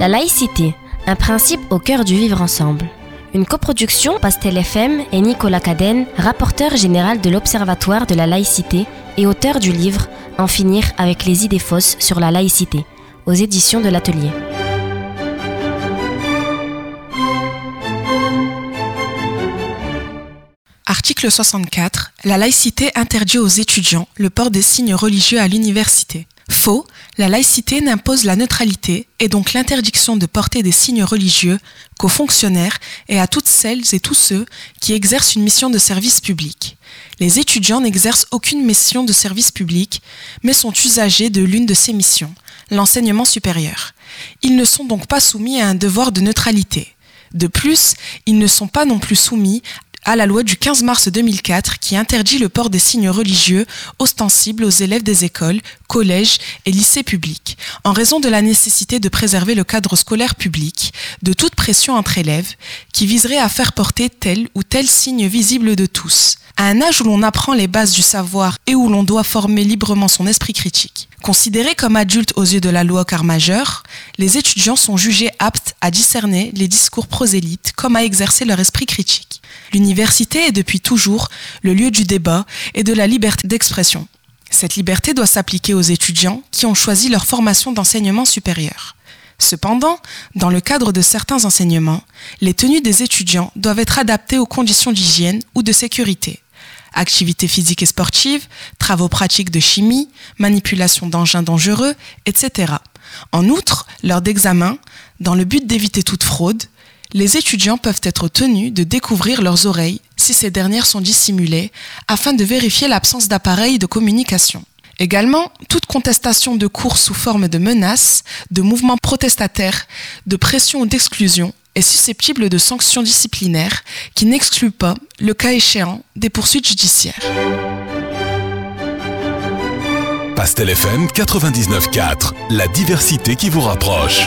La laïcité, un principe au cœur du vivre ensemble. Une coproduction Pastel FM et Nicolas Cadenne, rapporteur général de l'Observatoire de la laïcité et auteur du livre En finir avec les idées fausses sur la laïcité, aux éditions de l'Atelier. Article 64. La laïcité interdit aux étudiants le port des signes religieux à l'université. Faux, la laïcité n'impose la neutralité et donc l'interdiction de porter des signes religieux qu'aux fonctionnaires et à toutes celles et tous ceux qui exercent une mission de service public. Les étudiants n'exercent aucune mission de service public, mais sont usagers de l'une de ces missions, l'enseignement supérieur. Ils ne sont donc pas soumis à un devoir de neutralité. De plus, ils ne sont pas non plus soumis à la loi du 15 mars 2004 qui interdit le port des signes religieux ostensibles aux élèves des écoles, collèges et lycées publics, en raison de la nécessité de préserver le cadre scolaire public de toute pression entre élèves qui viserait à faire porter tel ou tel signe visible de tous, à un âge où l'on apprend les bases du savoir et où l'on doit former librement son esprit critique. Considérés comme adultes aux yeux de la loi car majeur, les étudiants sont jugés aptes à discerner les discours prosélytes comme à exercer leur esprit critique. L'université est depuis toujours le lieu du débat et de la liberté d'expression. Cette liberté doit s'appliquer aux étudiants qui ont choisi leur formation d'enseignement supérieur. Cependant, dans le cadre de certains enseignements, les tenues des étudiants doivent être adaptées aux conditions d'hygiène ou de sécurité. Activités physiques et sportives, travaux pratiques de chimie, manipulation d'engins dangereux, etc. En outre, lors d'examens, dans le but d'éviter toute fraude, les étudiants peuvent être tenus de découvrir leurs oreilles si ces dernières sont dissimulées afin de vérifier l'absence d'appareils de communication. Également, toute contestation de cours sous forme de menaces, de mouvements protestataires, de pression ou d'exclusion est susceptible de sanctions disciplinaires qui n'excluent pas, le cas échéant, des poursuites judiciaires. Pastel FM 99.4, la diversité qui vous rapproche.